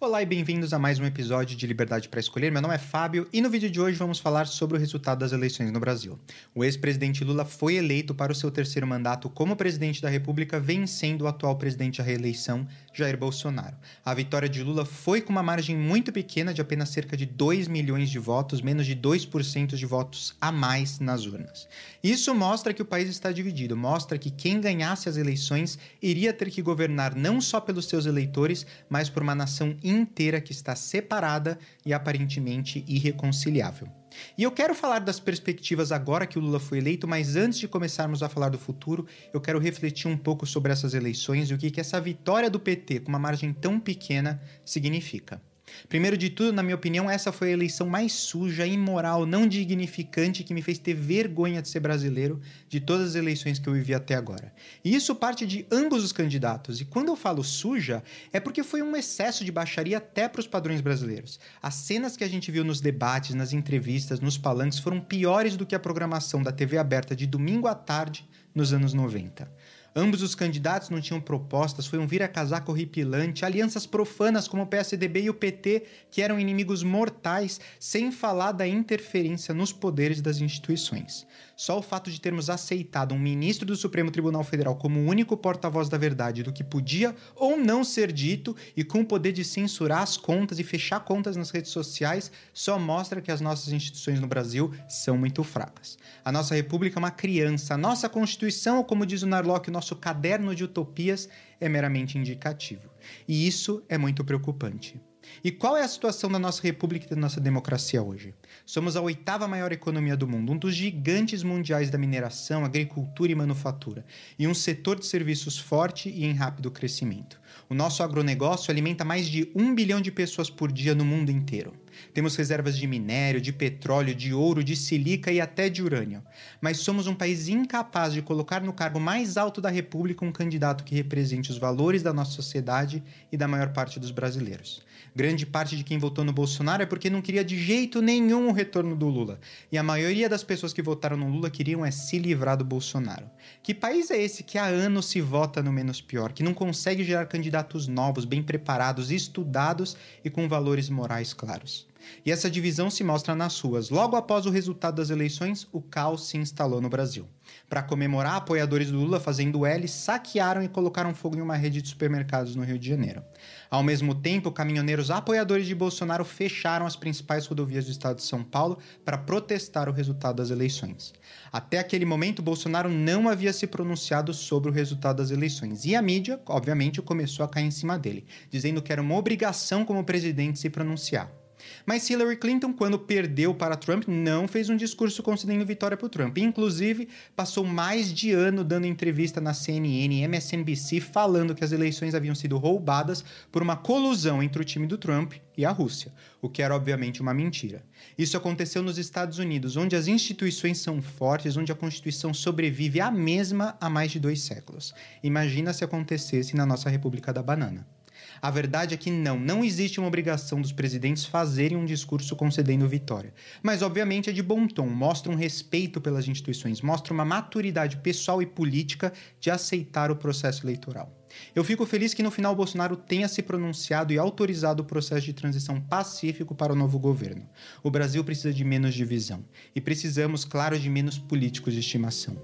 Olá e bem-vindos a mais um episódio de Liberdade para Escolher. Meu nome é Fábio e no vídeo de hoje vamos falar sobre o resultado das eleições no Brasil. O ex-presidente Lula foi eleito para o seu terceiro mandato como presidente da República, vencendo o atual presidente à reeleição, Jair Bolsonaro. A vitória de Lula foi com uma margem muito pequena de apenas cerca de 2 milhões de votos, menos de 2% de votos a mais nas urnas. Isso mostra que o país está dividido, mostra que quem ganhasse as eleições iria ter que governar não só pelos seus eleitores, mas por uma nação inteira que está separada e aparentemente irreconciliável. E eu quero falar das perspectivas agora que o Lula foi eleito, mas antes de começarmos a falar do futuro, eu quero refletir um pouco sobre essas eleições e o que, que essa vitória do PT com uma margem tão pequena significa. Primeiro de tudo, na minha opinião, essa foi a eleição mais suja, imoral, não dignificante que me fez ter vergonha de ser brasileiro de todas as eleições que eu vivi até agora. E isso parte de ambos os candidatos. E quando eu falo suja, é porque foi um excesso de baixaria até para os padrões brasileiros. As cenas que a gente viu nos debates, nas entrevistas, nos palanques foram piores do que a programação da TV aberta de domingo à tarde nos anos 90. Ambos os candidatos não tinham propostas, foi um vira-casaco horripilante, alianças profanas como o PSDB e o PT, que eram inimigos mortais, sem falar da interferência nos poderes das instituições. Só o fato de termos aceitado um ministro do Supremo Tribunal Federal como o único porta-voz da verdade do que podia ou não ser dito e com o poder de censurar as contas e fechar contas nas redes sociais só mostra que as nossas instituições no Brasil são muito fracas. A nossa república é uma criança, a nossa Constituição, como diz o Narlock, nosso caderno de utopias, é meramente indicativo. E isso é muito preocupante. E qual é a situação da nossa república e da nossa democracia hoje? Somos a oitava maior economia do mundo, um dos gigantes mundiais da mineração, agricultura e manufatura, e um setor de serviços forte e em rápido crescimento. O nosso agronegócio alimenta mais de um bilhão de pessoas por dia no mundo inteiro. Temos reservas de minério, de petróleo, de ouro, de silica e até de urânio. Mas somos um país incapaz de colocar no cargo mais alto da República um candidato que represente os valores da nossa sociedade e da maior parte dos brasileiros. Grande parte de quem votou no Bolsonaro é porque não queria de jeito nenhum o retorno do Lula. E a maioria das pessoas que votaram no Lula queriam é se livrar do Bolsonaro. Que país é esse que há anos se vota no menos pior, que não consegue gerar candidatos novos, bem preparados, estudados e com valores morais claros? E essa divisão se mostra nas ruas. Logo após o resultado das eleições, o caos se instalou no Brasil. Para comemorar, apoiadores do Lula fazendo L saquearam e colocaram fogo em uma rede de supermercados no Rio de Janeiro. Ao mesmo tempo, caminhoneiros apoiadores de Bolsonaro fecharam as principais rodovias do estado de São Paulo para protestar o resultado das eleições. Até aquele momento, Bolsonaro não havia se pronunciado sobre o resultado das eleições e a mídia, obviamente, começou a cair em cima dele, dizendo que era uma obrigação como presidente se pronunciar. Mas Hillary Clinton, quando perdeu para Trump, não fez um discurso concedendo vitória para o Trump. Inclusive, passou mais de ano dando entrevista na CNN MSNBC falando que as eleições haviam sido roubadas por uma colusão entre o time do Trump e a Rússia, o que era obviamente uma mentira. Isso aconteceu nos Estados Unidos, onde as instituições são fortes, onde a Constituição sobrevive a mesma há mais de dois séculos. Imagina se acontecesse na nossa República da Banana. A verdade é que não, não existe uma obrigação dos presidentes fazerem um discurso concedendo vitória. Mas, obviamente, é de bom tom, mostra um respeito pelas instituições, mostra uma maturidade pessoal e política de aceitar o processo eleitoral. Eu fico feliz que no final Bolsonaro tenha se pronunciado e autorizado o processo de transição pacífico para o novo governo. O Brasil precisa de menos divisão e precisamos, claro, de menos políticos de estimação.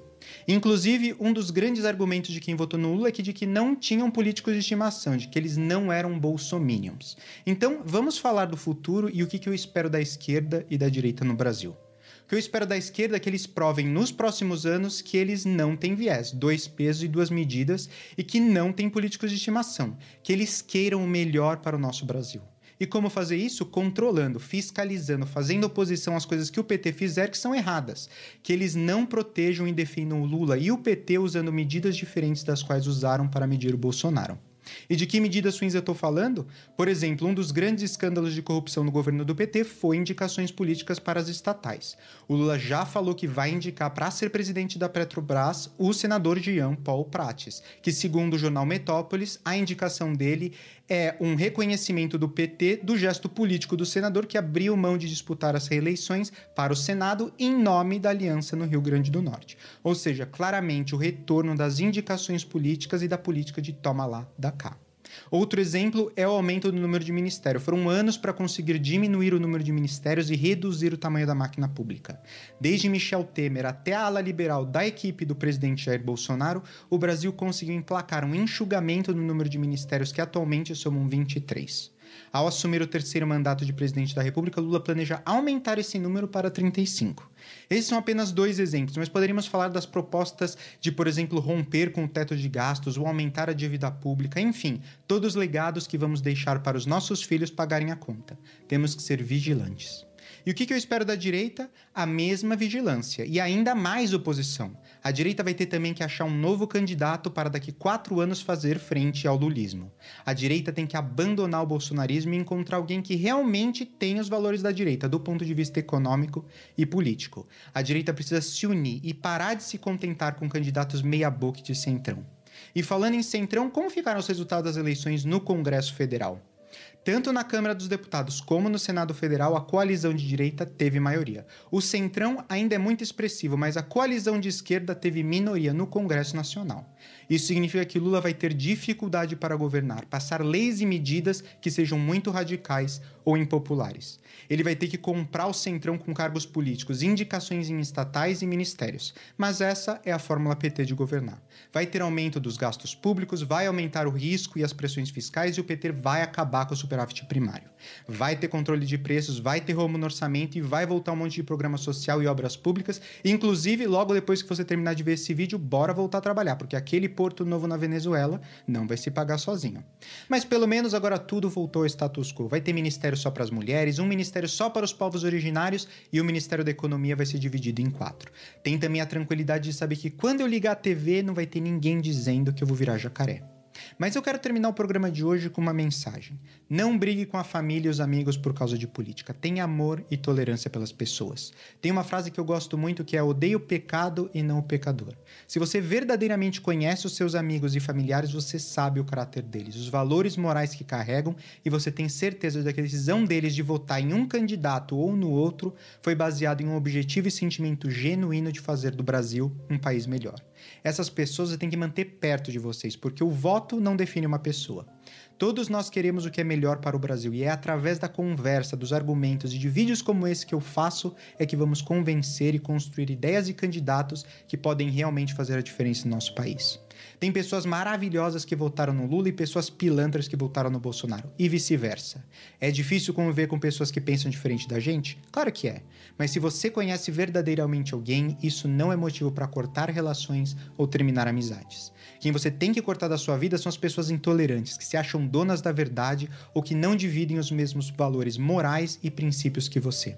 Inclusive, um dos grandes argumentos de quem votou no Lula é que de que não tinham políticos de estimação, de que eles não eram bolsominions. Então, vamos falar do futuro e o que, que eu espero da esquerda e da direita no Brasil. O que eu espero da esquerda é que eles provem nos próximos anos que eles não têm viés, dois pesos e duas medidas, e que não têm políticos de estimação, que eles queiram o melhor para o nosso Brasil. E como fazer isso? Controlando, fiscalizando, fazendo oposição às coisas que o PT fizer que são erradas. Que eles não protejam e defendam o Lula e o PT usando medidas diferentes das quais usaram para medir o Bolsonaro. E de que medidas ruins eu estou falando? Por exemplo, um dos grandes escândalos de corrupção no governo do PT foi indicações políticas para as estatais. O Lula já falou que vai indicar para ser presidente da Petrobras o senador Jean Paul Prates, que, segundo o jornal Metrópolis, a indicação dele é um reconhecimento do PT do gesto político do senador que abriu mão de disputar as reeleições para o Senado em nome da aliança no Rio Grande do Norte. Ou seja, claramente o retorno das indicações políticas e da política de toma lá da Outro exemplo é o aumento do número de ministérios. Foram anos para conseguir diminuir o número de ministérios e reduzir o tamanho da máquina pública. Desde Michel Temer até a ala liberal da equipe do presidente Jair Bolsonaro, o Brasil conseguiu emplacar um enxugamento no número de ministérios que atualmente somam 23. Ao assumir o terceiro mandato de presidente da República, Lula planeja aumentar esse número para 35. Esses são apenas dois exemplos, mas poderíamos falar das propostas de, por exemplo, romper com o teto de gastos ou aumentar a dívida pública, enfim, todos os legados que vamos deixar para os nossos filhos pagarem a conta. Temos que ser vigilantes. E o que, eu espero da direita? A mesma vigilância e ainda mais oposição. A direita vai ter também que achar um novo candidato para daqui quatro anos fazer frente ao lulismo. A direita tem que abandonar o bolsonarismo e encontrar alguém que realmente tenha os valores da direita, do ponto de vista econômico e político. A direita precisa se unir e parar de se contentar com candidatos meia-boca de centrão. E falando em centrão, como ficaram os resultados das eleições no Congresso Federal? Tanto na Câmara dos Deputados como no Senado Federal, a coalizão de direita teve maioria. O Centrão ainda é muito expressivo, mas a coalizão de esquerda teve minoria no Congresso Nacional. Isso significa que Lula vai ter dificuldade para governar, passar leis e medidas que sejam muito radicais ou impopulares. Ele vai ter que comprar o Centrão com cargos políticos, indicações em estatais e ministérios. Mas essa é a fórmula PT de governar. Vai ter aumento dos gastos públicos, vai aumentar o risco e as pressões fiscais e o PT vai acabar com o superávit primário. Vai ter controle de preços, vai ter rumo no orçamento e vai voltar um monte de programa social e obras públicas. Inclusive, logo depois que você terminar de ver esse vídeo, bora voltar a trabalhar, porque aquele porto novo na Venezuela não vai se pagar sozinho. Mas pelo menos agora tudo voltou ao status quo. Vai ter ministério só para as mulheres, um ministério só para os povos originários e o Ministério da Economia vai ser dividido em quatro. Tem também a tranquilidade de saber que quando eu ligar a TV não vai ter ninguém dizendo que eu vou virar jacaré. Mas eu quero terminar o programa de hoje com uma mensagem. Não brigue com a família e os amigos por causa de política. Tenha amor e tolerância pelas pessoas. Tem uma frase que eu gosto muito que é: odeie o pecado e não o pecador. Se você verdadeiramente conhece os seus amigos e familiares, você sabe o caráter deles, os valores morais que carregam e você tem certeza de que a decisão deles de votar em um candidato ou no outro foi baseada em um objetivo e sentimento genuíno de fazer do Brasil um país melhor. Essas pessoas você tem que manter perto de vocês, porque o voto não define uma pessoa. Todos nós queremos o que é melhor para o Brasil e é através da conversa, dos argumentos e de vídeos como esse que eu faço é que vamos convencer e construir ideias e candidatos que podem realmente fazer a diferença no nosso país. Tem pessoas maravilhosas que votaram no Lula e pessoas pilantras que votaram no Bolsonaro, e vice-versa. É difícil conviver com pessoas que pensam diferente da gente? Claro que é. Mas se você conhece verdadeiramente alguém, isso não é motivo para cortar relações ou terminar amizades. Quem você tem que cortar da sua vida são as pessoas intolerantes, que se acham donas da verdade ou que não dividem os mesmos valores morais e princípios que você.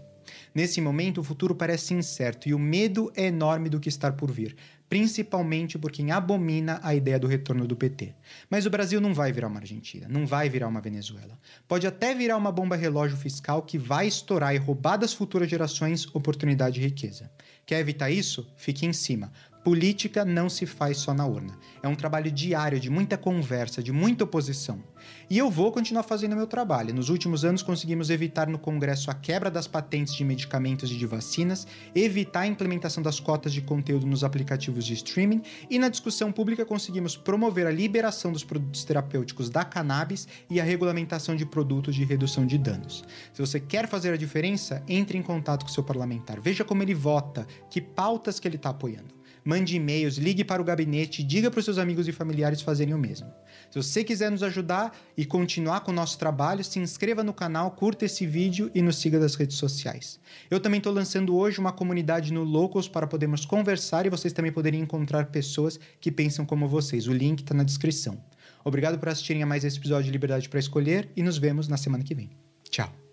Nesse momento, o futuro parece incerto e o medo é enorme do que está por vir, principalmente por quem abomina a ideia do retorno do PT. Mas o Brasil não vai virar uma Argentina, não vai virar uma Venezuela. Pode até virar uma bomba relógio fiscal que vai estourar e roubar das futuras gerações oportunidade e riqueza. Quer evitar isso? Fique em cima. Política não se faz só na urna. É um trabalho diário de muita conversa, de muita oposição. E eu vou continuar fazendo meu trabalho. Nos últimos anos conseguimos evitar no Congresso a quebra das patentes de medicamentos e de vacinas, evitar a implementação das cotas de conteúdo nos aplicativos de streaming e na discussão pública conseguimos promover a liberação dos produtos terapêuticos da cannabis e a regulamentação de produtos de redução de danos. Se você quer fazer a diferença, entre em contato com seu parlamentar. Veja como ele vota, que pautas que ele está apoiando mande e-mails, ligue para o gabinete, diga para os seus amigos e familiares fazerem o mesmo. Se você quiser nos ajudar e continuar com o nosso trabalho, se inscreva no canal, curta esse vídeo e nos siga nas redes sociais. Eu também estou lançando hoje uma comunidade no Locals para podermos conversar e vocês também poderem encontrar pessoas que pensam como vocês. O link está na descrição. Obrigado por assistirem a mais esse episódio de Liberdade para Escolher e nos vemos na semana que vem. Tchau!